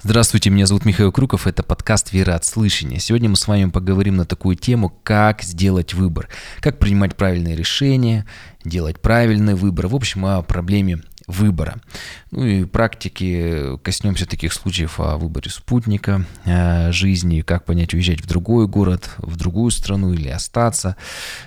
Здравствуйте, меня зовут Михаил Круков, это подкаст «Вера от слышания». Сегодня мы с вами поговорим на такую тему, как сделать выбор, как принимать правильные решения, делать правильный выбор, в общем, о проблеме выбора. Ну и практики коснемся таких случаев о выборе спутника э, жизни, как понять, уезжать в другой город, в другую страну или остаться,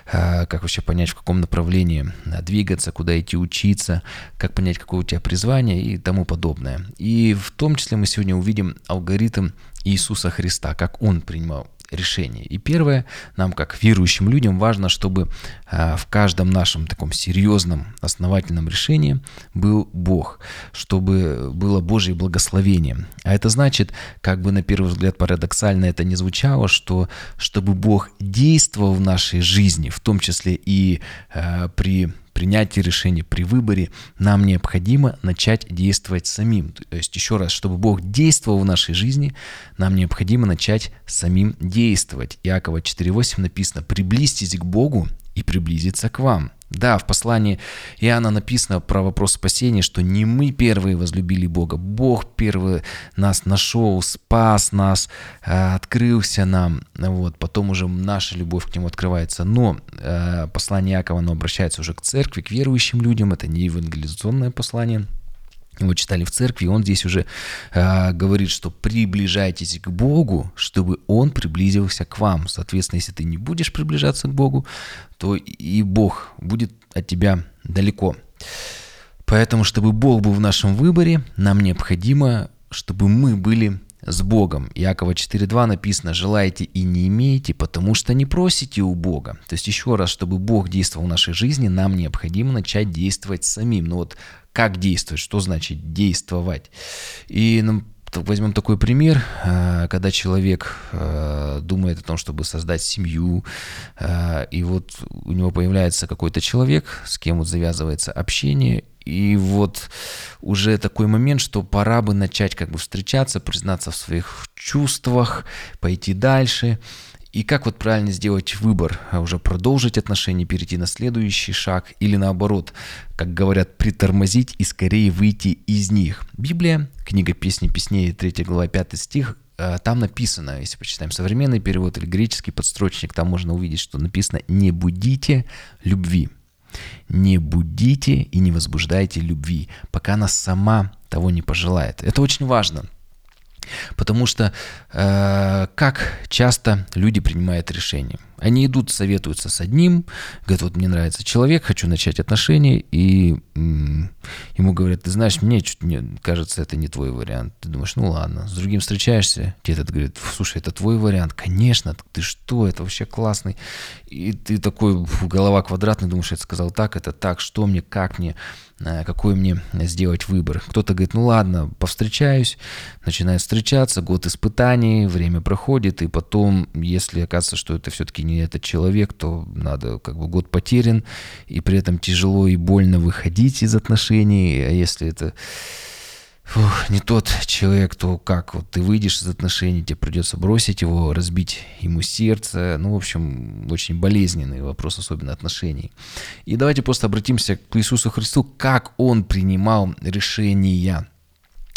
э, как вообще понять, в каком направлении двигаться, куда идти учиться, как понять, какое у тебя призвание и тому подобное. И в том числе мы сегодня увидим алгоритм Иисуса Христа, как Он принимал решение. И первое, нам как верующим людям важно, чтобы а, в каждом нашем таком серьезном, основательном решении был Бог, чтобы было Божье благословение. А это значит, как бы на первый взгляд парадоксально это не звучало, что чтобы Бог действовал в нашей жизни, в том числе и э, при принятии решения, при выборе, нам необходимо начать действовать самим. То есть, еще раз, чтобы Бог действовал в нашей жизни, нам необходимо начать самим действовать. Иакова 4.8 написано «Приблизьтесь к Богу, и приблизиться к вам». Да, в послании Иоанна написано про вопрос спасения, что не мы первые возлюбили Бога, Бог первый нас нашел, спас нас, э, открылся нам, вот, потом уже наша любовь к Нему открывается. Но э, послание Иакова, оно обращается уже к церкви, к верующим людям, это не евангелизационное послание – его читали в церкви, и он здесь уже э, говорит, что приближайтесь к Богу, чтобы Он приблизился к вам. Соответственно, если ты не будешь приближаться к Богу, то и Бог будет от тебя далеко. Поэтому, чтобы Бог был в нашем выборе, нам необходимо, чтобы мы были с Богом. Иакова 4.2 написано «желаете и не имеете, потому что не просите у Бога». То есть еще раз, чтобы Бог действовал в нашей жизни, нам необходимо начать действовать самим. Ну вот как действовать, что значит действовать. И ну, возьмем такой пример, э, когда человек э, думает о том, чтобы создать семью, э, и вот у него появляется какой-то человек, с кем вот завязывается общение, и вот уже такой момент, что пора бы начать как бы встречаться, признаться в своих чувствах, пойти дальше. И как вот правильно сделать выбор, а уже продолжить отношения, перейти на следующий шаг или наоборот, как говорят, притормозить и скорее выйти из них. Библия, книга «Песни песней», 3 глава, 5 стих, э, там написано, если почитаем современный перевод или греческий подстрочник, там можно увидеть, что написано «не будите любви». Не будите и не возбуждайте любви, пока она сама того не пожелает. Это очень важно. Потому что э, как часто люди принимают решения? Они идут, советуются с одним, говорят, вот мне нравится человек, хочу начать отношения, и м- ему говорят, ты знаешь, мне чуть не, кажется, это не твой вариант. Ты думаешь, ну ладно, с другим встречаешься, тебе этот говорит, слушай, это твой вариант, конечно, ты что, это вообще классный. И ты такой, голова квадратный, думаешь, это сказал так, это так, что мне, как мне, какой мне сделать выбор. Кто-то говорит, ну ладно, повстречаюсь, начинает встречаться, год испытаний, время проходит, и потом, если оказывается, что это все-таки не этот человек, то надо как бы год потерян, и при этом тяжело и больно выходить из отношений, а если это фух, не тот человек, то как вот ты выйдешь из отношений, тебе придется бросить его, разбить ему сердце, ну, в общем, очень болезненный вопрос, особенно отношений. И давайте просто обратимся к Иисусу Христу, как Он принимал решения.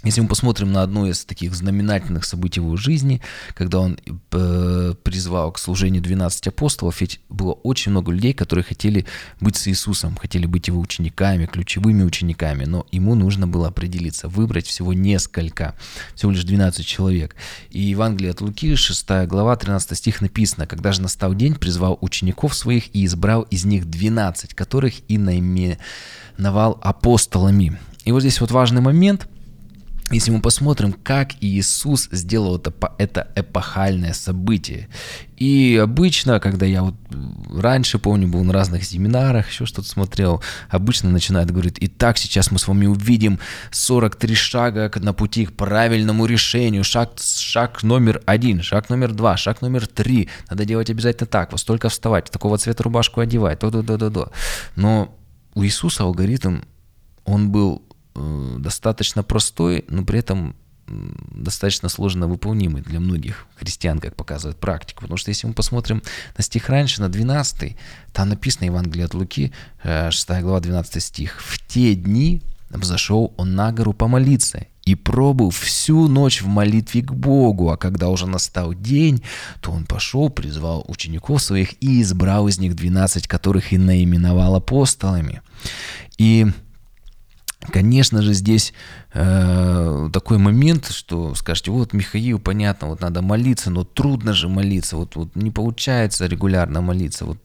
Если мы посмотрим на одно из таких знаменательных событий в его жизни, когда он э, призвал к служению 12 апостолов, ведь было очень много людей, которые хотели быть с Иисусом, хотели быть его учениками, ключевыми учениками, но ему нужно было определиться, выбрать всего несколько, всего лишь 12 человек. И Евангелие от Луки, 6 глава, 13 стих написано, «Когда же настал день, призвал учеников своих и избрал из них 12, которых и наименовал апостолами». И вот здесь вот важный момент – если мы посмотрим, как Иисус сделал это, это эпохальное событие. И обычно, когда я вот раньше, помню, был на разных семинарах, еще что-то смотрел, обычно начинают говорить, итак, сейчас мы с вами увидим 43 шага на пути к правильному решению. Шаг, шаг номер один, шаг номер два, шаг номер три. Надо делать обязательно так, вот столько вставать, такого цвета рубашку одевать, то-то-то-то. Но у Иисуса алгоритм, он был достаточно простой, но при этом достаточно сложно выполнимый для многих христиан, как показывает практика. Потому что если мы посмотрим на стих раньше, на 12, там написано Евангелие от Луки, 6 э, глава, 12 стих. «В те дни взошел он на гору помолиться, и пробыл всю ночь в молитве к Богу, а когда уже настал день, то он пошел, призвал учеников своих и избрал из них двенадцать, которых и наименовал апостолами. И Конечно же, здесь э, такой момент, что скажете, вот Михаил, понятно, вот надо молиться, но трудно же молиться, вот, вот не получается регулярно молиться. Вот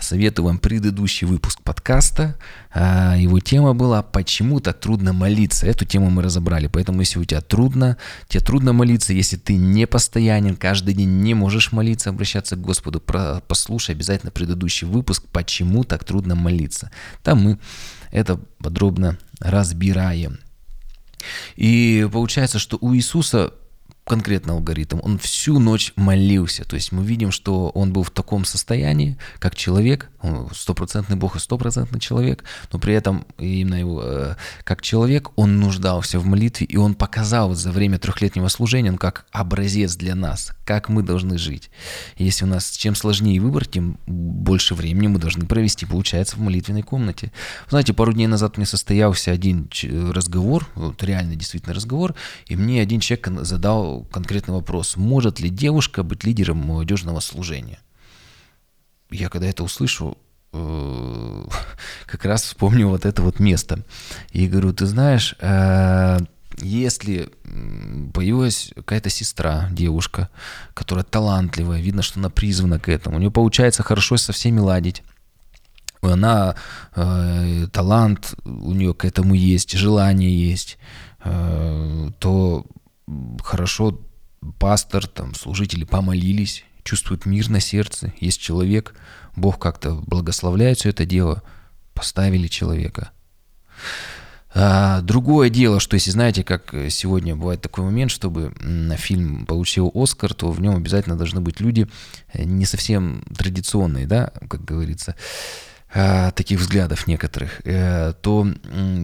Советую вам предыдущий выпуск подкаста. А, его тема была «Почему так трудно молиться?». Эту тему мы разобрали. Поэтому, если у тебя трудно, тебе трудно молиться, если ты не постоянен, каждый день не можешь молиться, обращаться к Господу, послушай обязательно предыдущий выпуск «Почему так трудно молиться?». Там мы это подробно разбираем. И получается, что у Иисуса конкретно алгоритм, он всю ночь молился. То есть мы видим, что он был в таком состоянии, как человек, стопроцентный Бог и стопроцентный человек, но при этом именно его, э, как человек он нуждался в молитве, и он показал за время трехлетнего служения, он как образец для нас, как мы должны жить. Если у нас чем сложнее выбор, тем больше времени мы должны провести, получается, в молитвенной комнате. знаете, пару дней назад мне состоялся один разговор, вот реально действительно разговор, и мне один человек задал конкретный вопрос. Может ли девушка быть лидером молодежного служения? Я когда это услышу, э, как раз вспомню вот это вот место. И говорю, ты знаешь, э, если появилась какая-то сестра, девушка, которая талантливая, видно, что она призвана к этому, у нее получается хорошо со всеми ладить, она э, талант у нее к этому есть, желание есть, э, то хорошо пастор, там, служители помолились, чувствуют мир на сердце, есть человек, Бог как-то благословляет все это дело, поставили человека. А, другое дело, что если знаете, как сегодня бывает такой момент, чтобы фильм получил Оскар, то в нем обязательно должны быть люди э, не совсем традиционные, да, как говорится. Э, таких взглядов некоторых, э, то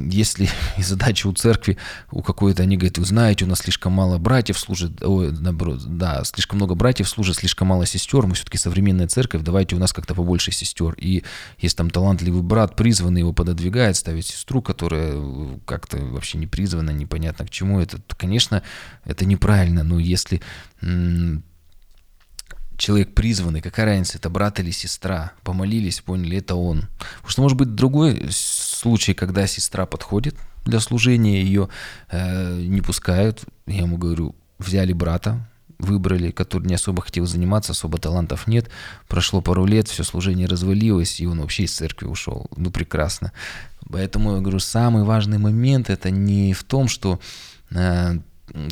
если задача у церкви, у какой-то, они говорят, вы знаете, у нас слишком мало братьев служит, ой, наоборот, да, слишком много братьев служит, слишком мало сестер, мы все-таки современная церковь, давайте у нас как-то побольше сестер. И есть там талантливый брат, призванный его пододвигает, ставить сестру, которая э, как-то вообще не призвана, непонятно к чему это, то, конечно, это неправильно, но если человек призванный, какая разница, это брат или сестра, помолились, поняли, это он. Потому что может быть другой случай, когда сестра подходит для служения, ее э, не пускают, я ему говорю, взяли брата, выбрали, который не особо хотел заниматься, особо талантов нет. Прошло пару лет, все служение развалилось, и он вообще из церкви ушел. Ну, прекрасно. Поэтому я говорю, самый важный момент это не в том, что э,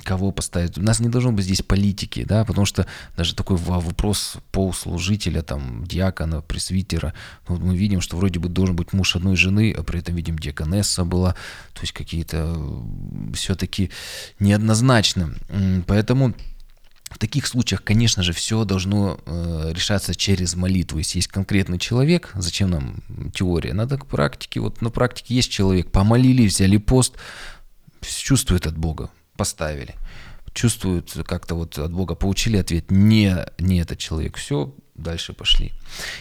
кого поставить. У нас не должно быть здесь политики, да, потому что даже такой вопрос полслужителя, там, диакона, пресвитера, ну, мы видим, что вроде бы должен быть муж одной жены, а при этом видим диаконесса была, то есть какие-то все-таки неоднозначно. Поэтому в таких случаях, конечно же, все должно э, решаться через молитву. Если есть конкретный человек, зачем нам теория? Надо к практике. Вот на практике есть человек, помолились, взяли пост, чувствует от Бога поставили. Чувствуют как-то вот от Бога получили ответ, не, не этот человек. Все, дальше пошли.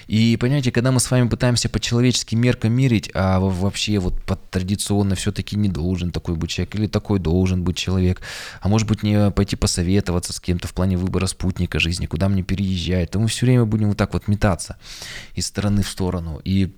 И понимаете, когда мы с вами пытаемся по человеческим меркам мерить, а вообще вот под традиционно все-таки не должен такой быть человек, или такой должен быть человек, а может быть не пойти посоветоваться с кем-то в плане выбора спутника жизни, куда мне переезжать, то мы все время будем вот так вот метаться из стороны в сторону. И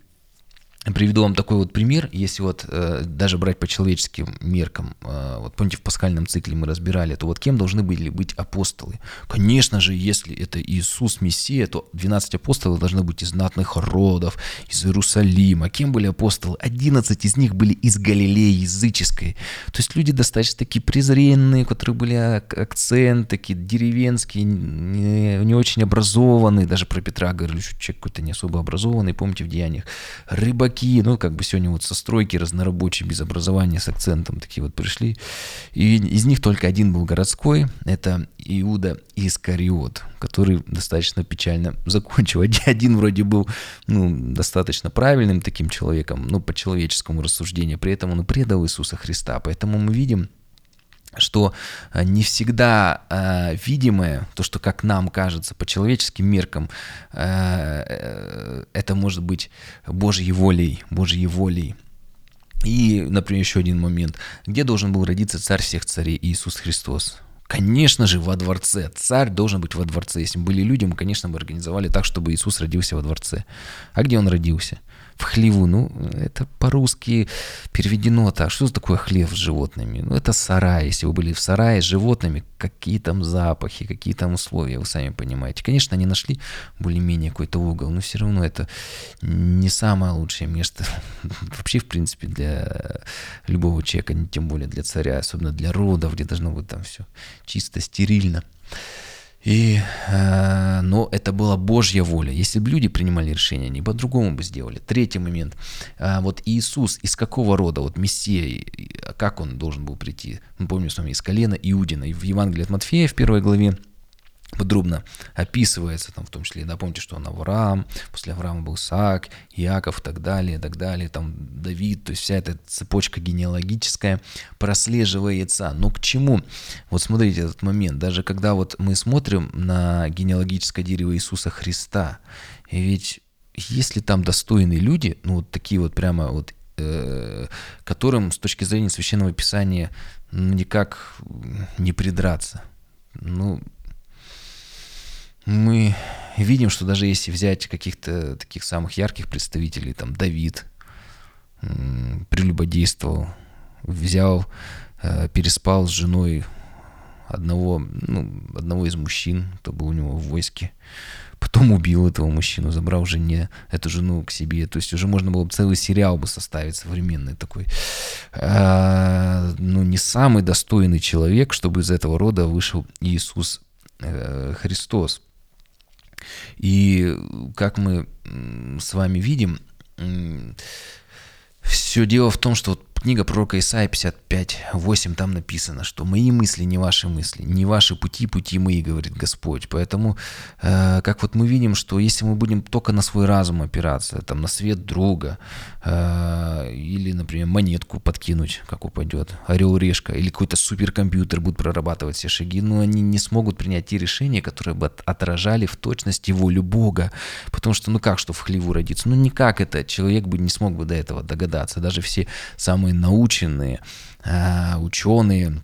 Приведу вам такой вот пример, если вот э, даже брать по человеческим меркам, э, вот помните в пасхальном цикле мы разбирали, то вот кем должны были быть апостолы? Конечно же, если это Иисус Мессия, то 12 апостолов должны быть из знатных родов, из Иерусалима. Кем были апостолы? 11 из них были из Галилеи языческой. То есть люди достаточно такие презренные, которые были акцент, такие деревенские, не, не очень образованные, даже про Петра говорили, что человек какой-то не особо образованный, помните в Деяниях. Рыбаки чуваки, ну, как бы сегодня вот со стройки разнорабочие, без образования, с акцентом такие вот пришли. И из них только один был городской, это Иуда Искариот, который достаточно печально закончил. Один вроде был, ну, достаточно правильным таким человеком, ну, по человеческому рассуждению, при этом он предал Иисуса Христа. Поэтому мы видим, что э, не всегда э, видимое, то, что как нам кажется по человеческим меркам, э, э, это может быть Божьей волей, Божьей волей. И, например, еще один момент. Где должен был родиться царь всех царей Иисус Христос? Конечно же, во дворце. Царь должен быть во дворце. Если бы были люди, мы, конечно, бы организовали так, чтобы Иисус родился во дворце. А где он родился? В хлеву. Ну, это по-русски переведено так. Что такое хлев с животными? Ну, это сарай. Если вы были в сарае с животными, какие там запахи, какие там условия, вы сами понимаете. Конечно, они нашли более-менее какой-то угол, но все равно это не самое лучшее место вообще, в принципе, для любого человека, тем более для царя, особенно для родов, где должно быть там все чисто, стерильно. И, э, но это была Божья воля. Если бы люди принимали решение, они по-другому бы сделали. Третий момент. Э, вот Иисус из какого рода, вот Мессия, как он должен был прийти? Мы помним с вами из колена Иудина. И в Евангелии от Матфея в первой главе подробно описывается, там, в том числе, да, помните, что он Авраам, после Авраама был Саак, Иаков и так далее, и так далее, там Давид, то есть вся эта цепочка генеалогическая прослеживается. Но к чему? Вот смотрите этот момент, даже когда вот мы смотрим на генеалогическое дерево Иисуса Христа, ведь если там достойные люди, ну вот такие вот прямо вот э, которым с точки зрения священного писания ну, никак не придраться. Ну, мы видим, что даже если взять каких-то таких самых ярких представителей, там Давид прелюбодействовал, взял, э, переспал с женой одного, ну, одного из мужчин, кто был у него в войске, потом убил этого мужчину, забрал жене эту жену к себе, то есть уже можно было бы целый сериал бы составить современный такой. А, ну, не самый достойный человек, чтобы из этого рода вышел Иисус э, Христос. И как мы с вами видим, все дело в том, что вот книга пророка Исаия 55.8, там написано, что «мои мысли не ваши мысли, не ваши пути, пути мои», говорит Господь. Поэтому, э, как вот мы видим, что если мы будем только на свой разум опираться, там, на свет друга, э, или, например, монетку подкинуть, как упадет, орел-решка, или какой-то суперкомпьютер будет прорабатывать все шаги, но они не смогут принять те решения, которые бы отражали в точности волю Бога. Потому что, ну как, что в хлеву родиться? Ну никак это человек бы не смог бы до этого догадаться. Даже все самые наученные э, ученые,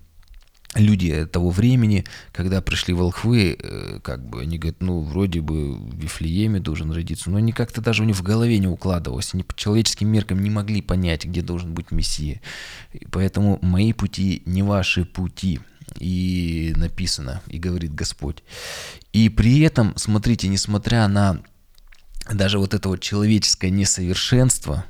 люди того времени, когда пришли волхвы, э, как бы они говорят, ну, вроде бы в Вифлееме должен родиться, но они как-то даже у них в голове не укладывалось, они по человеческим меркам не могли понять, где должен быть Мессия. И поэтому мои пути не ваши пути. И написано, и говорит Господь. И при этом, смотрите, несмотря на даже вот это вот человеческое несовершенство,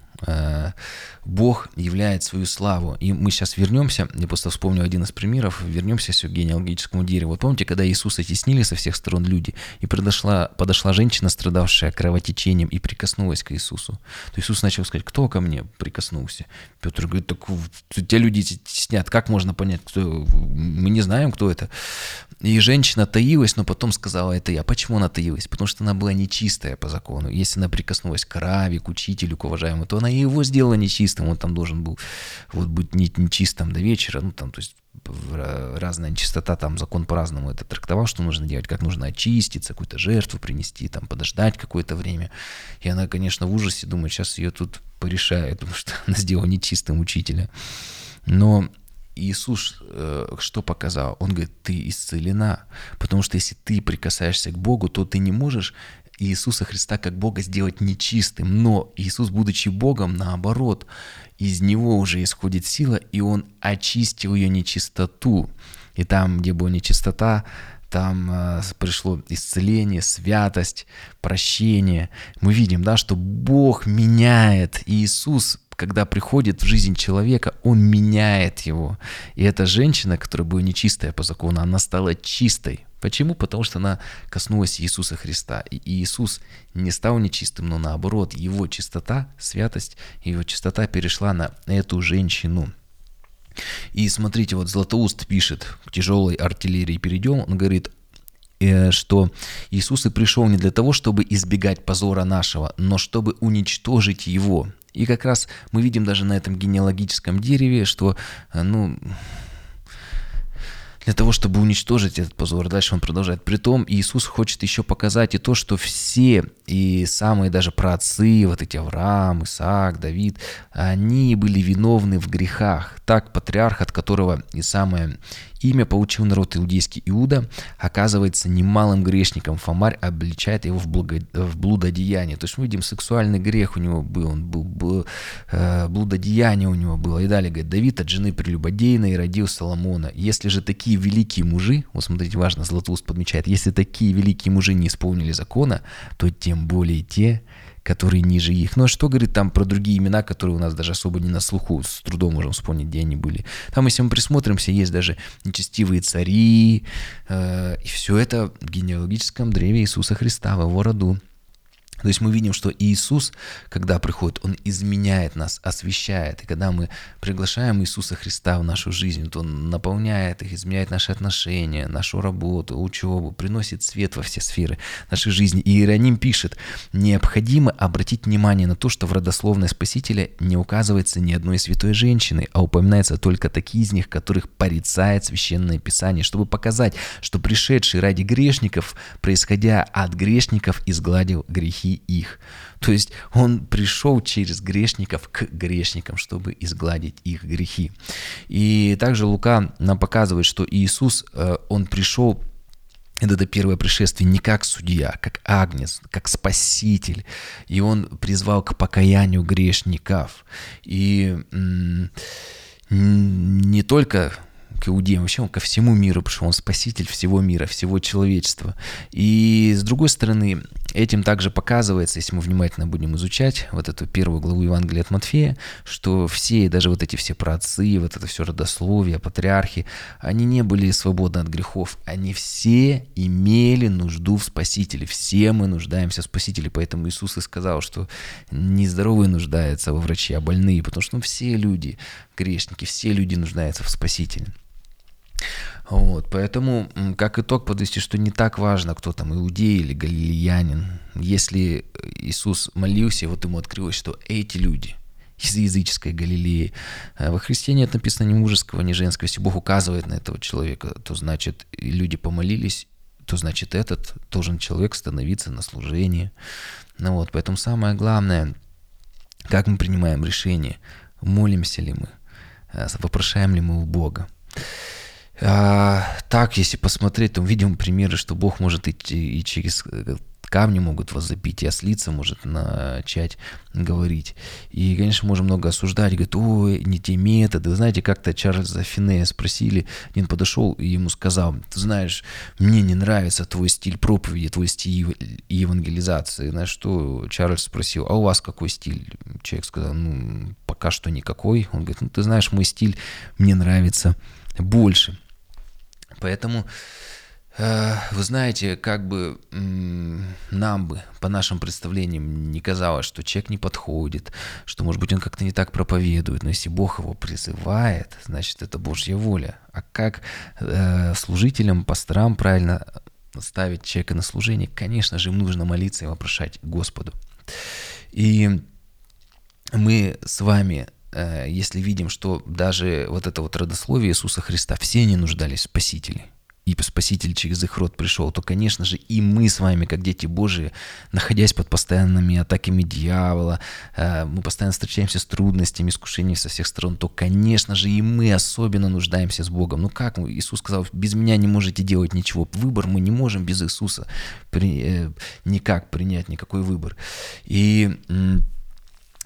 Бог являет свою славу. И мы сейчас вернемся, я просто вспомню один из примеров, вернемся к генеалогическому дереву. Вот помните, когда Иисуса теснили со всех сторон люди, и подошла, подошла женщина, страдавшая кровотечением, и прикоснулась к Иисусу. То Иисус начал сказать, кто ко мне прикоснулся? Петр говорит, так те люди теснят, как можно понять, кто? Мы не знаем, кто это. И женщина таилась, но потом сказала, это я. Почему она таилась? Потому что она была нечистая по закону. Если она прикоснулась к раве, к учителю, к уважаемому, то она его сделала нечистым. Он там должен был вот быть не, нечистым до вечера. Ну, там, то есть разная нечистота, там закон по-разному это трактовал, что нужно делать, как нужно очиститься, какую-то жертву принести, там подождать какое-то время. И она, конечно, в ужасе думает, сейчас ее тут порешают, потому что она сделала нечистым учителя. Но Иисус э, что показал? Он говорит, ты исцелена, потому что если ты прикасаешься к Богу, то ты не можешь Иисуса Христа как Бога сделать нечистым, но Иисус, будучи Богом, наоборот, из Него уже исходит сила, и Он очистил ее нечистоту. И там, где была нечистота, там э, пришло исцеление, святость, прощение. Мы видим, да, что Бог меняет. Иисус когда приходит в жизнь человека, он меняет его. И эта женщина, которая была нечистая по закону, она стала чистой. Почему? Потому что она коснулась Иисуса Христа. И Иисус не стал нечистым, но наоборот, его чистота, святость, его чистота перешла на эту женщину. И смотрите, вот Златоуст пишет, к тяжелой артиллерии перейдем, он говорит, э, что Иисус и пришел не для того, чтобы избегать позора нашего, но чтобы уничтожить его. И как раз мы видим даже на этом генеалогическом дереве, что, э, ну, для того, чтобы уничтожить этот позор. Дальше он продолжает. Притом Иисус хочет еще показать и то, что все и самые даже праотцы, вот эти Авраам, Исаак, Давид, они были виновны в грехах. Так патриарх, от которого и самое имя получил народ иудейский Иуда, оказывается немалым грешником. Фомарь обличает его в, благо... в блудодеяние. То есть мы видим, сексуальный грех у него был, он был, был э, блудодеяние у него было. И далее говорит, Давид от жены прелюбодейной родил Соломона. Если же такие великие мужи, вот смотрите, важно, Златоуст подмечает, если такие великие мужи не исполнили закона, то тем более те, которые ниже их. Ну а что говорит там про другие имена, которые у нас даже особо не на слуху, с трудом можем вспомнить, где они были. Там, если мы присмотримся, есть даже нечестивые цари, э, и все это в генеалогическом древе Иисуса Христа, в его роду. То есть мы видим, что Иисус, когда приходит, Он изменяет нас, освещает. И когда мы приглашаем Иисуса Христа в нашу жизнь, то Он наполняет их, изменяет наши отношения, нашу работу, учебу, приносит свет во все сферы нашей жизни. И Иероним пишет, необходимо обратить внимание на то, что в родословной Спасителя не указывается ни одной святой женщины, а упоминаются только такие из них, которых порицает Священное Писание, чтобы показать, что пришедший ради грешников, происходя от грешников, изгладил грехи их. То есть он пришел через грешников к грешникам, чтобы изгладить их грехи. И также Лука нам показывает, что Иисус, э, он пришел это первое пришествие не как судья, как агнец, как спаситель. И он призвал к покаянию грешников. И не только к иудеям, вообще он ко всему миру пришел, он спаситель всего мира, всего человечества. И с другой стороны, этим также показывается, если мы внимательно будем изучать вот эту первую главу Евангелия от Матфея, что все, даже вот эти все праотцы, вот это все родословие, патриархи, они не были свободны от грехов, они все имели нужду в Спасителе, все мы нуждаемся в Спасителе, поэтому Иисус и сказал, что нездоровые нуждаются во враче, а больные, потому что ну, все люди грешники, все люди нуждаются в Спасителе. Вот, поэтому, как итог, подвести, что не так важно, кто там, иудей или галилеянин. Если Иисус молился, вот ему открылось, что эти люди из языческой Галилеи, э, во Христе нет написано ни мужеского, ни женского. Если Бог указывает на этого человека, то значит, люди помолились, то значит, этот должен человек становиться на служение. Ну вот, поэтому самое главное, как мы принимаем решение, молимся ли мы, э, вопрошаем ли мы у Бога. А, так, если посмотреть, то видим примеры, что Бог может идти и через э, камни могут вас запить, и ослица может начать говорить. И, конечно, можем много осуждать, говорит, ой, не те методы. Вы знаете, как-то Чарльза Финея спросили, один подошел и ему сказал, ты знаешь, мне не нравится твой стиль проповеди, твой стиль евангелизации. На что Чарльз спросил, а у вас какой стиль? Человек сказал, ну, пока что никакой. Он говорит, ну, ты знаешь, мой стиль мне нравится больше. Поэтому, э, вы знаете, как бы нам бы, по нашим представлениям, не казалось, что человек не подходит, что, может быть, он как-то не так проповедует, но если Бог его призывает, значит, это Божья воля. А как э, служителям, пасторам правильно ставить человека на служение, конечно же, им нужно молиться и вопрошать Господу. И мы с вами если видим, что даже вот это вот родословие Иисуса Христа, все они нуждались в Спасителе, и Спаситель через их род пришел, то, конечно же, и мы с вами, как дети Божии, находясь под постоянными атаками дьявола, э, мы постоянно встречаемся с трудностями, искушениями со всех сторон, то, конечно же, и мы особенно нуждаемся с Богом. Ну как? Иисус сказал, без меня не можете делать ничего. Выбор мы не можем без Иисуса при, э, никак принять, никакой выбор. И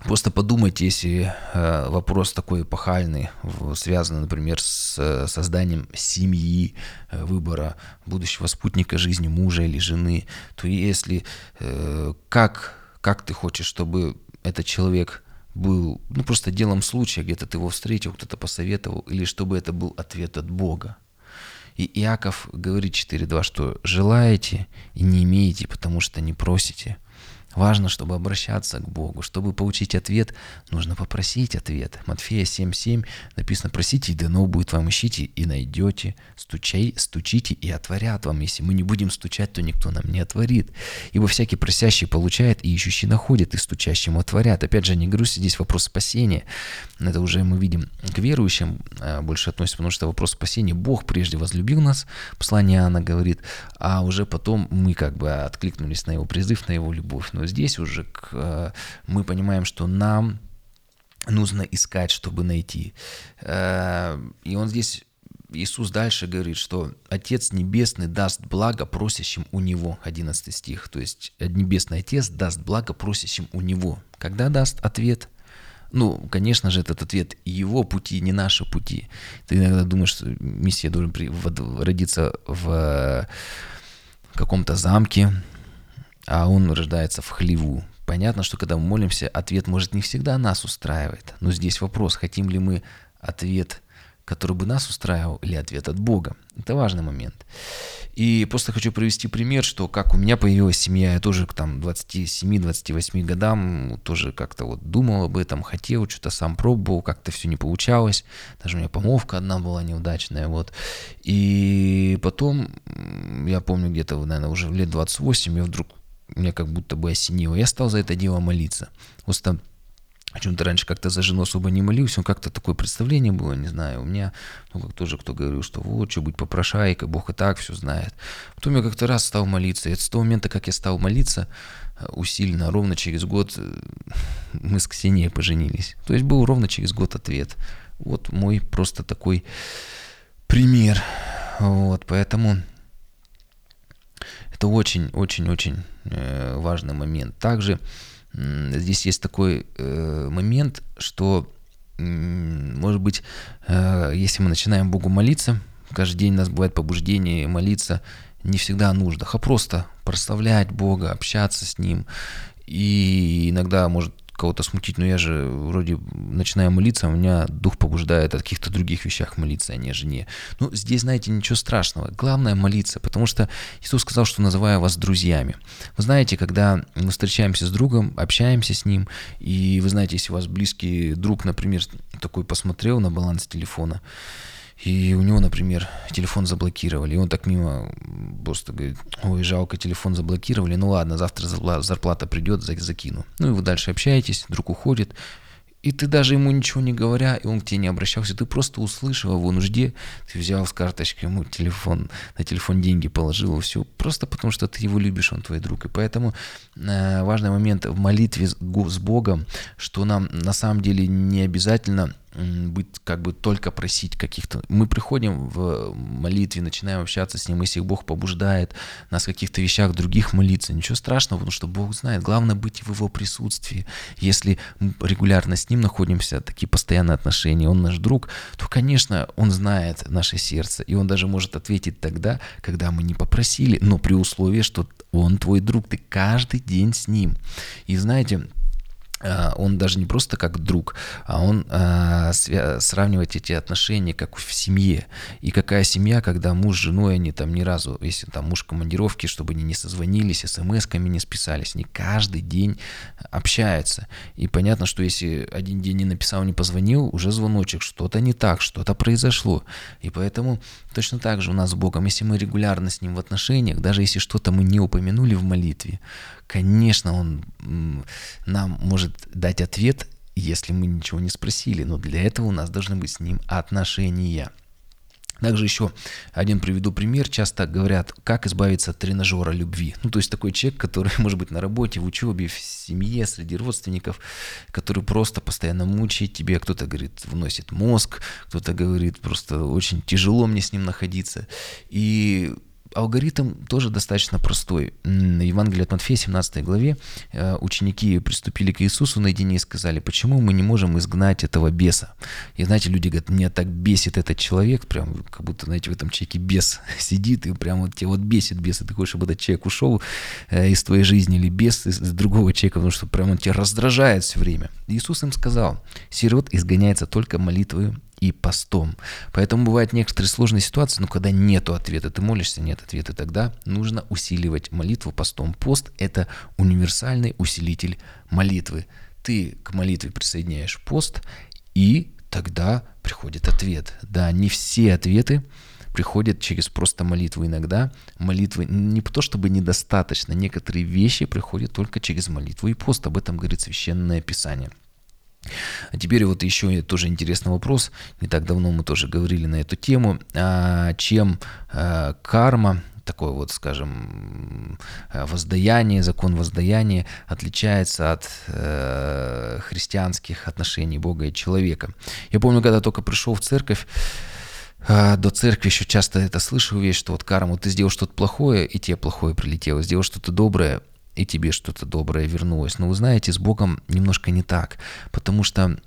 Просто подумайте, если э, вопрос такой эпохальный, связанный, например, с э, созданием семьи, э, выбора будущего спутника жизни мужа или жены, то если как, как ты хочешь, чтобы этот человек был ну, просто делом случая, где-то ты его встретил, кто-то посоветовал, или чтобы это был ответ от Бога. И Иаков говорит 4.2, что желаете и не имеете, потому что не просите – Важно, чтобы обращаться к Богу. Чтобы получить ответ, нужно попросить ответ. Матфея 7.7 написано, просите, и дано будет вам, ищите и найдете, стучай, стучите и отворят вам. Если мы не будем стучать, то никто нам не отворит. Ибо всякий просящий получает, и ищущий находит, и стучащему отворят. Опять же, не говорю, здесь вопрос спасения. Это уже мы видим к верующим а, больше относится, потому что вопрос спасения, Бог прежде возлюбил нас, послание Иоанна говорит, а уже потом мы как бы откликнулись на его призыв, на его любовь. Но здесь уже к, э, мы понимаем, что нам нужно искать, чтобы найти. Э, и он здесь Иисус дальше говорит, что Отец Небесный даст благо просящим у Него, 11 стих. То есть Небесный Отец даст благо просящим у Него. Когда даст ответ? Ну, конечно же, этот ответ его пути, не наши пути. Ты иногда думаешь, что Мессия должен родиться в каком-то замке, а он рождается в хлеву. Понятно, что когда мы молимся, ответ может не всегда нас устраивает. Но здесь вопрос, хотим ли мы ответ который бы нас устраивал, или ответ от Бога. Это важный момент. И просто хочу привести пример, что как у меня появилась семья, я тоже к там 27-28 годам тоже как-то вот думал об этом, хотел, что-то сам пробовал, как-то все не получалось. Даже у меня помолвка одна была неудачная, вот. И потом, я помню где-то, наверное, уже лет 28, я вдруг, меня как будто бы осенило. Я стал за это дело молиться. Просто о чем-то раньше как-то за жену особо не молился, ну как-то такое представление было, не знаю, у меня, ну как тоже кто говорил, что вот, что быть попрошайка, Бог и так все знает. Потом я как-то раз стал молиться, и это с того момента, как я стал молиться, э, усиленно, ровно через год э, мы с Ксенией поженились. То есть был ровно через год ответ. Вот мой просто такой пример. Вот, поэтому это очень-очень-очень важный момент. Также здесь есть такой э, момент, что, может быть, э, если мы начинаем Богу молиться, каждый день у нас бывает побуждение молиться не всегда о нуждах, а просто прославлять Бога, общаться с Ним. И иногда может кого-то смутить, но я же вроде начинаю молиться, а у меня дух побуждает о каких-то других вещах молиться, а не о жене. Ну, здесь, знаете, ничего страшного. Главное молиться, потому что Иисус сказал, что называю вас друзьями. Вы знаете, когда мы встречаемся с другом, общаемся с ним, и вы знаете, если у вас близкий друг, например, такой посмотрел на баланс телефона, и у него, например, телефон заблокировали. И он так мимо просто говорит, ой, жалко, телефон заблокировали. Ну ладно, завтра зарплата придет, закину. Ну и вы дальше общаетесь, друг уходит. И ты даже ему ничего не говоря, и он к тебе не обращался, ты просто услышал его нужде, ты взял с карточки ему телефон, на телефон деньги положил, и все, просто потому что ты его любишь, он твой друг. И поэтому э, важный момент в молитве с, с Богом, что нам на самом деле не обязательно быть как бы только просить каких-то. Мы приходим в молитве, начинаем общаться с Ним, если Бог побуждает нас в каких-то вещах других молиться, ничего страшного, потому что Бог знает. Главное быть в Его присутствии. Если мы регулярно с Ним находимся, такие постоянные отношения, Он наш друг, то, конечно, Он знает наше сердце, и Он даже может ответить тогда, когда мы не попросили, но при условии, что Он твой друг, ты каждый день с Ним. И знаете, он даже не просто как друг, а он э, сравнивает эти отношения как в семье. И какая семья, когда муж с женой, они там ни разу, если там муж в командировке, чтобы они не созвонились, смс-ками не списались, они каждый день общаются. И понятно, что если один день не написал, не позвонил, уже звоночек, что-то не так, что-то произошло. И поэтому точно так же у нас с Богом, если мы регулярно с Ним в отношениях, даже если что-то мы не упомянули в молитве, конечно, Он нам может дать ответ, если мы ничего не спросили, но для этого у нас должны быть с Ним отношения. Также еще один приведу пример. Часто говорят, как избавиться от тренажера любви. Ну, то есть такой человек, который может быть на работе, в учебе, в семье, среди родственников, который просто постоянно мучает тебе. Кто-то говорит, вносит мозг, кто-то говорит, просто очень тяжело мне с ним находиться. И алгоритм тоже достаточно простой. В Евангелии от Матфея, 17 главе, э, ученики приступили к Иисусу наедине и сказали, почему мы не можем изгнать этого беса? И знаете, люди говорят, меня так бесит этот человек, прям как будто, знаете, в этом человеке бес сидит, и прям вот тебя вот бесит бес, и ты хочешь, чтобы этот человек ушел э, из твоей жизни, или бес из другого человека, потому что прям он тебя раздражает все время. Иисус им сказал, сирот изгоняется только молитвою и постом. Поэтому бывают некоторые сложные ситуации, но когда нету ответа, ты молишься, нет ответа, тогда нужно усиливать молитву постом. Пост – это универсальный усилитель молитвы. Ты к молитве присоединяешь пост, и тогда приходит ответ. Да, не все ответы приходят через просто молитву. Иногда молитвы не то чтобы недостаточно, некоторые вещи приходят только через молитву и пост. Об этом говорит Священное Писание. А теперь вот еще тоже интересный вопрос. Не так давно мы тоже говорили на эту тему. А чем а, карма, такое вот, скажем, воздаяние, закон воздаяния отличается от э, христианских отношений Бога и человека. Я помню, когда только пришел в церковь, э, до церкви еще часто это слышал вещь, что вот карма, ты сделал что-то плохое, и тебе плохое прилетело, сделал что-то доброе, и тебе что-то доброе вернулось. Но вы знаете, с Богом немножко не так, потому что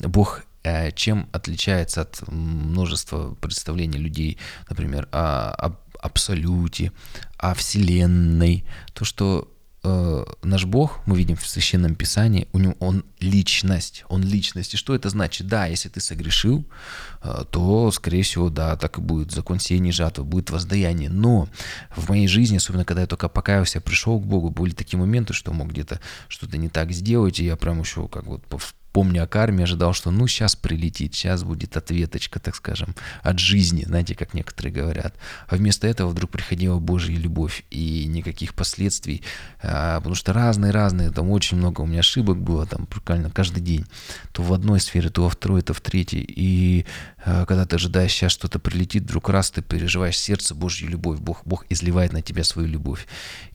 Бог э, чем отличается от множества представлений людей, например, о, об абсолюте, о Вселенной, то, что э, наш Бог, мы видим в Священном Писании, у него он личность, он личность. И что это значит? Да, если ты согрешил, э, то, скорее всего, да, так и будет. Закон сеяния жатвы, будет воздаяние. Но в моей жизни, особенно когда я только покаялся, пришел к Богу, были такие моменты, что мог где-то что-то не так сделать, и я прям еще как вот помня о карме, ожидал, что ну сейчас прилетит, сейчас будет ответочка, так скажем, от жизни, знаете, как некоторые говорят. А вместо этого вдруг приходила Божья любовь и никаких последствий, а, потому что разные-разные, там очень много у меня ошибок было, там буквально каждый день, то в одной сфере, то во второй, то в третьей. И а, когда ты ожидаешь, сейчас что-то прилетит, вдруг раз ты переживаешь сердце Божью любовь, Бог, Бог изливает на тебя свою любовь.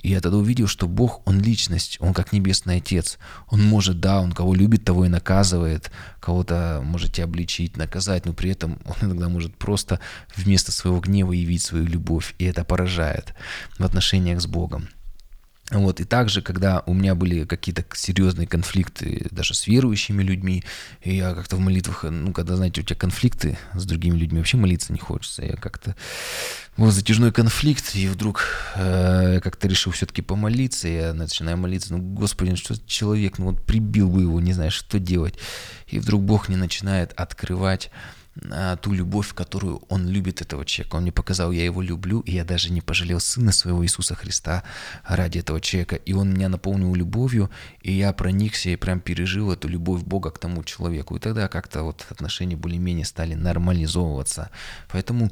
И я тогда увидел, что Бог, Он личность, Он как Небесный Отец. Он может, да, Он кого любит, того и наказывает, кого-то можете обличить, наказать, но при этом он иногда может просто вместо своего гнева явить свою любовь, и это поражает в отношениях с Богом. Вот, и также, когда у меня были какие-то серьезные конфликты даже с верующими людьми, и я как-то в молитвах, ну, когда, знаете, у тебя конфликты с другими людьми, вообще молиться не хочется, я как-то был затяжной конфликт, и вдруг э, как-то решил все-таки помолиться, я начинаю молиться, ну, Господи, ну что человек, ну вот прибил бы его, не знаю, что делать, и вдруг Бог не начинает открывать ту любовь, которую он любит этого человека. Он мне показал, я его люблю, и я даже не пожалел Сына своего Иисуса Христа ради этого человека. И он меня наполнил любовью, и я проникся и прям пережил эту любовь Бога к тому человеку. И тогда как-то вот отношения более-менее стали нормализовываться. Поэтому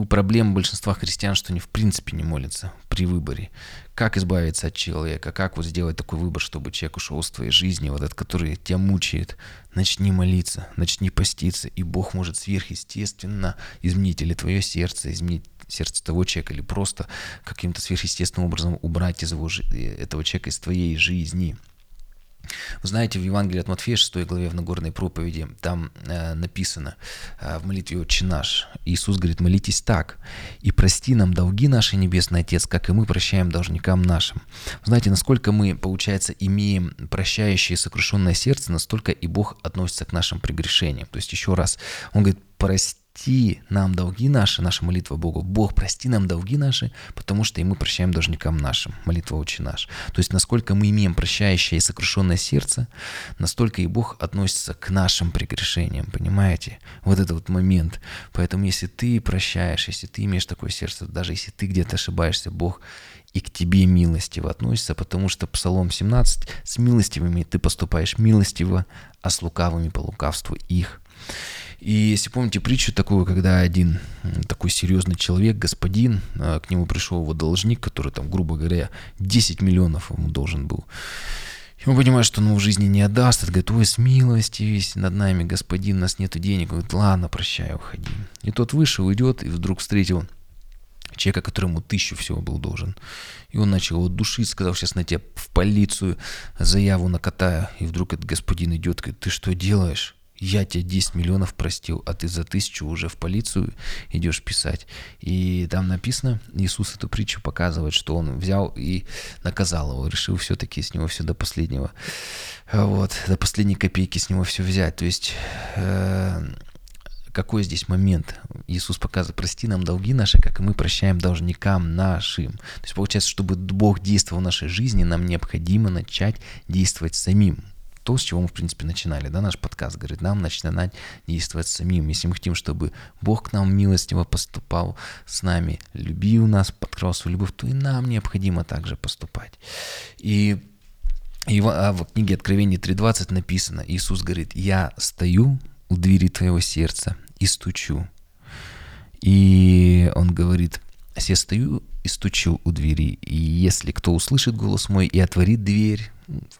у проблем большинства христиан, что они в принципе не молятся при выборе. Как избавиться от человека, как вот сделать такой выбор, чтобы человек ушел из твоей жизни, вот этот, который тебя мучает. Начни молиться, начни поститься, и Бог может сверхъестественно изменить или твое сердце, изменить сердце того человека, или просто каким-то сверхъестественным образом убрать из его, этого человека из твоей жизни. Вы знаете, в Евангелии от Матфея, 6 главе в Нагорной проповеди, там э, написано э, в молитве «Отче наш». Иисус говорит, молитесь так. «И прости нам долги наши, Небесный Отец, как и мы прощаем должникам нашим». Вы знаете, насколько мы, получается, имеем прощающее и сокрушенное сердце, настолько и Бог относится к нашим прегрешениям. То есть еще раз, Он говорит, прости прости нам долги наши, наша молитва Богу. Бог, прости нам долги наши, потому что и мы прощаем должникам нашим. Молитва Отче наш. То есть, насколько мы имеем прощающее и сокрушенное сердце, настолько и Бог относится к нашим прегрешениям, понимаете? Вот этот вот момент. Поэтому, если ты прощаешь, если ты имеешь такое сердце, даже если ты где-то ошибаешься, Бог и к тебе милостиво относится, потому что Псалом 17 «С милостивыми ты поступаешь милостиво, а с лукавыми по лукавству их». И если помните притчу такую, когда один такой серьезный человек, господин, а, к нему пришел его должник, который там, грубо говоря, 10 миллионов ему должен был. И он понимает, что он ему в жизни не отдаст. Он говорит, ой, с милости весь над нами, господин, у нас нету денег. Он говорит, ладно, прощай, уходи. И тот вышел, идет, и вдруг встретил человека, которому тысячу всего был должен. И он начал его душить, сказал, сейчас на тебя в полицию заяву накатаю. И вдруг этот господин идет, говорит, ты что делаешь? Я тебе 10 миллионов простил, а ты за тысячу уже в полицию идешь писать. И там написано, Иисус эту притчу показывает, что он взял и наказал его, решил все-таки с него все до последнего, вот, до последней копейки с него все взять. То есть, э, какой здесь момент? Иисус показывает, прости нам долги наши, как и мы прощаем должникам нашим. То есть, получается, чтобы Бог действовал в нашей жизни, нам необходимо начать действовать самим то, с чего мы, в принципе, начинали, да, наш подкаст, говорит, нам начинать действовать самим. Если мы хотим, чтобы Бог к нам милостиво поступал с нами, любил нас, подкрыл свою любовь, то и нам необходимо также поступать. И и а в книге Откровения 3.20 написано, Иисус говорит, я стою у двери твоего сердца и стучу. И он говорит, я стою и стучу у двери, и если кто услышит голос мой и отворит дверь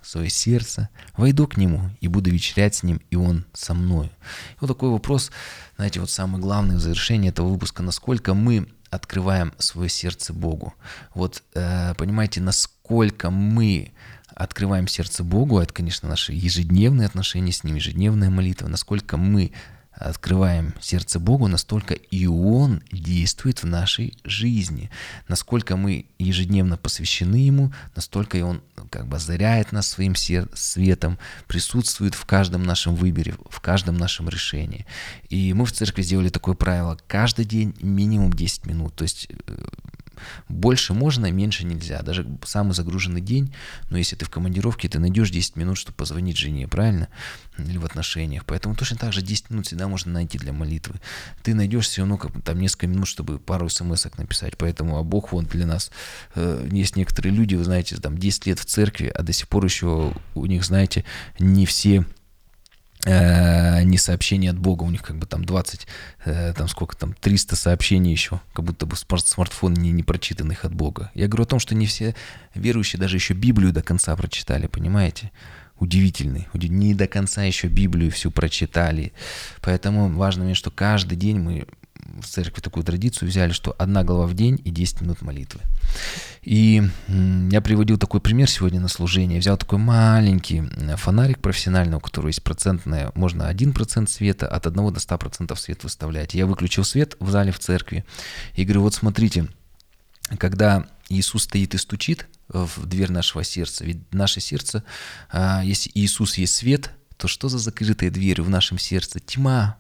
в свое сердце, войду к нему и буду вечерять с ним, и он со мною. И вот такой вопрос, знаете, вот самый главный в завершении этого выпуска, насколько мы открываем свое сердце Богу. Вот э, понимаете, насколько мы открываем сердце Богу, это, конечно, наши ежедневные отношения с Ним, ежедневная молитва, насколько мы открываем сердце Богу, настолько и Он действует в нашей жизни. Насколько мы ежедневно посвящены Ему, настолько и Он как бы озаряет нас своим светом, присутствует в каждом нашем выборе, в каждом нашем решении. И мы в церкви сделали такое правило. Каждый день минимум 10 минут. То есть э, больше можно, меньше нельзя. Даже самый загруженный день, но если ты в командировке, ты найдешь 10 минут, чтобы позвонить жене, правильно? Или в отношениях. Поэтому точно так же 10 минут всегда можно найти для молитвы. Ты найдешь все равно как, там несколько минут, чтобы пару смс написать. Поэтому, а Бог вон для нас. Э, есть некоторые люди, вы знаете, там 10 лет в церкви, а до сих пор еще у них, знаете, не все не сообщения от Бога, у них как бы там 20, э, там сколько там, 300 сообщений еще, как будто бы смартфон не, не прочитанных от Бога. Я говорю о том, что не все верующие даже еще Библию до конца прочитали, понимаете? Удивительный, не до конца еще Библию всю прочитали. Поэтому важно что каждый день мы в церкви такую традицию взяли, что одна глава в день и 10 минут молитвы. И я приводил такой пример сегодня на служение. Взял такой маленький фонарик профессиональный, у которого есть процентная, можно 1% света, от 1 до 100% свет выставлять. Я выключил свет в зале в церкви и говорю, вот смотрите, когда Иисус стоит и стучит в дверь нашего сердца, ведь наше сердце, а, если Иисус есть свет, то что за закрытая дверь в нашем сердце? Тьма,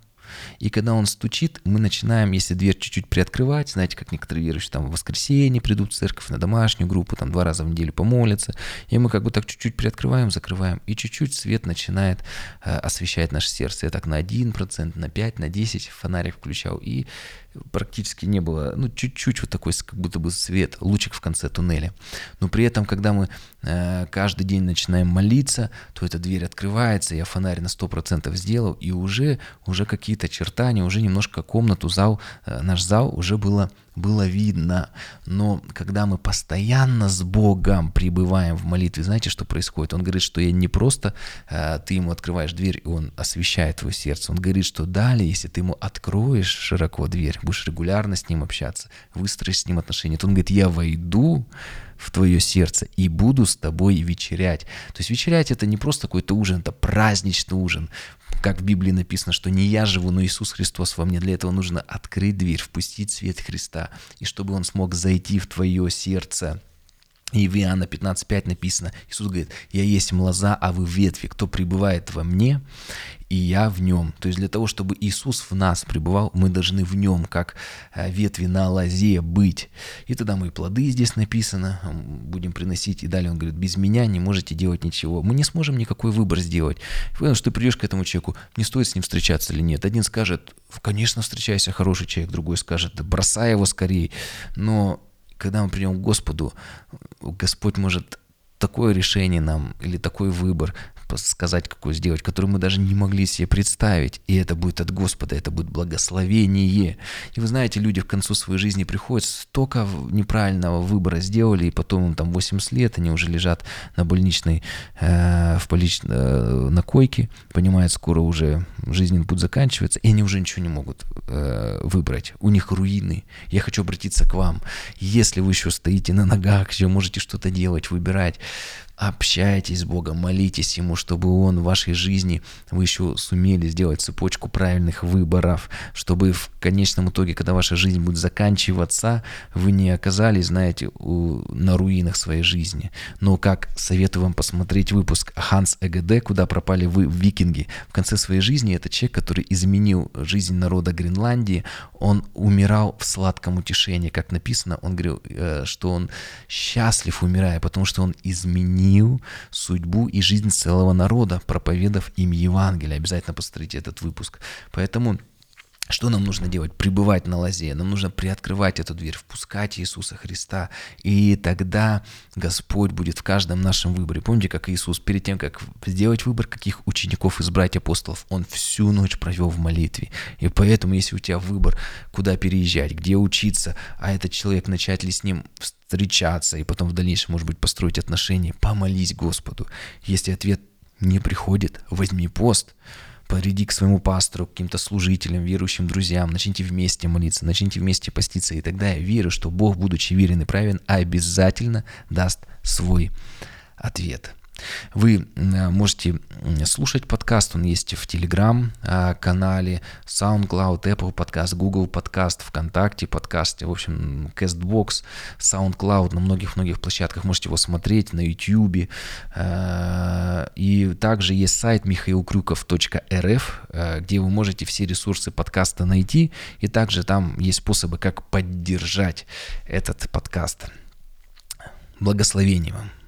и когда он стучит, мы начинаем, если дверь чуть-чуть приоткрывать, знаете, как некоторые верующие там в воскресенье придут в церковь, на домашнюю группу, там два раза в неделю помолятся, и мы как бы так чуть-чуть приоткрываем, закрываем, и чуть-чуть свет начинает э, освещать наше сердце. Я так на 1%, на 5, на 10 фонарик включал, и практически не было, ну, чуть-чуть вот такой, как будто бы свет, лучик в конце туннеля. Но при этом, когда мы э, каждый день начинаем молиться, то эта дверь открывается, я фонарь на 100% сделал, и уже, уже какие-то чертания, уже немножко комнату, зал, э, наш зал уже было было видно. Но когда мы постоянно с Богом пребываем в молитве, знаете, что происходит? Он говорит, что я не просто э, ты ему открываешь дверь, и он освещает твое сердце. Он говорит, что далее, если ты ему откроешь широко дверь, будешь регулярно с ним общаться, выстроишь с ним отношения, то он говорит, я войду в твое сердце и буду с тобой вечерять. То есть вечерять это не просто какой-то ужин, это праздничный ужин. Как в Библии написано, что не я живу, но Иисус Христос во мне. Для этого нужно открыть дверь, впустить свет Христа, и чтобы Он смог зайти в твое сердце. И в Иоанна 15.5 написано, Иисус говорит, «Я есть лоза, а вы ветви, кто пребывает во мне, и я в нем». То есть для того, чтобы Иисус в нас пребывал, мы должны в нем, как э, ветви на лозе, быть. И тогда мы плоды здесь написано, будем приносить. И далее он говорит, без меня не можете делать ничего. Мы не сможем никакой выбор сделать. Потому что ты придешь к этому человеку, не стоит с ним встречаться или нет. Один скажет, конечно, встречайся, хороший человек. Другой скажет, бросай его скорее. Но когда мы придем к Господу, Господь может такое решение нам или такой выбор сказать, какой сделать, который мы даже не могли себе представить. И это будет от Господа, это будет благословение. И вы знаете, люди в концу своей жизни приходят, столько неправильного выбора сделали, и потом им там 80 лет, они уже лежат на больничной, э, в больнич, э, на койке, понимают, скоро уже жизненный путь заканчивается, и они уже ничего не могут э, выбрать. У них руины. Я хочу обратиться к вам. Если вы еще стоите на ногах, еще можете что-то делать, выбирать, общайтесь с Богом, молитесь Ему, чтобы Он в вашей жизни, вы еще сумели сделать цепочку правильных выборов, чтобы в конечном итоге, когда ваша жизнь будет заканчиваться, вы не оказались, знаете, у, на руинах своей жизни. Но как советую вам посмотреть выпуск Ханс ЭГД, куда пропали вы, викинги. В конце своей жизни это человек, который изменил жизнь народа Гренландии, он умирал в сладком утешении, как написано, он говорил, э, что он счастлив умирая, потому что он изменил изменил судьбу и жизнь целого народа, проповедав им Евангелие. Обязательно посмотрите этот выпуск. Поэтому что нам нужно делать? Пребывать на лозе. Нам нужно приоткрывать эту дверь, впускать Иисуса Христа. И тогда Господь будет в каждом нашем выборе. Помните, как Иисус перед тем, как сделать выбор, каких учеников избрать апостолов, Он всю ночь провел в молитве. И поэтому, если у тебя выбор, куда переезжать, где учиться, а этот человек, начать ли с ним встречаться, и потом в дальнейшем, может быть, построить отношения, помолись Господу. Если ответ не приходит, возьми пост – приди к своему пастору, к каким-то служителям, верующим друзьям, начните вместе молиться, начните вместе поститься, и тогда я верю, что Бог, будучи верен и правен, обязательно даст свой ответ. Вы можете слушать подкаст, он есть в Telegram-канале, SoundCloud, Apple подкаст, Google подкаст, ВКонтакте подкасте, в общем, CastBox, SoundCloud на многих-многих площадках. Можете его смотреть на YouTube. Э, и также есть сайт михаилкрюков.рф, э, где вы можете все ресурсы подкаста найти. И также там есть способы, как поддержать этот подкаст. Благословения вам!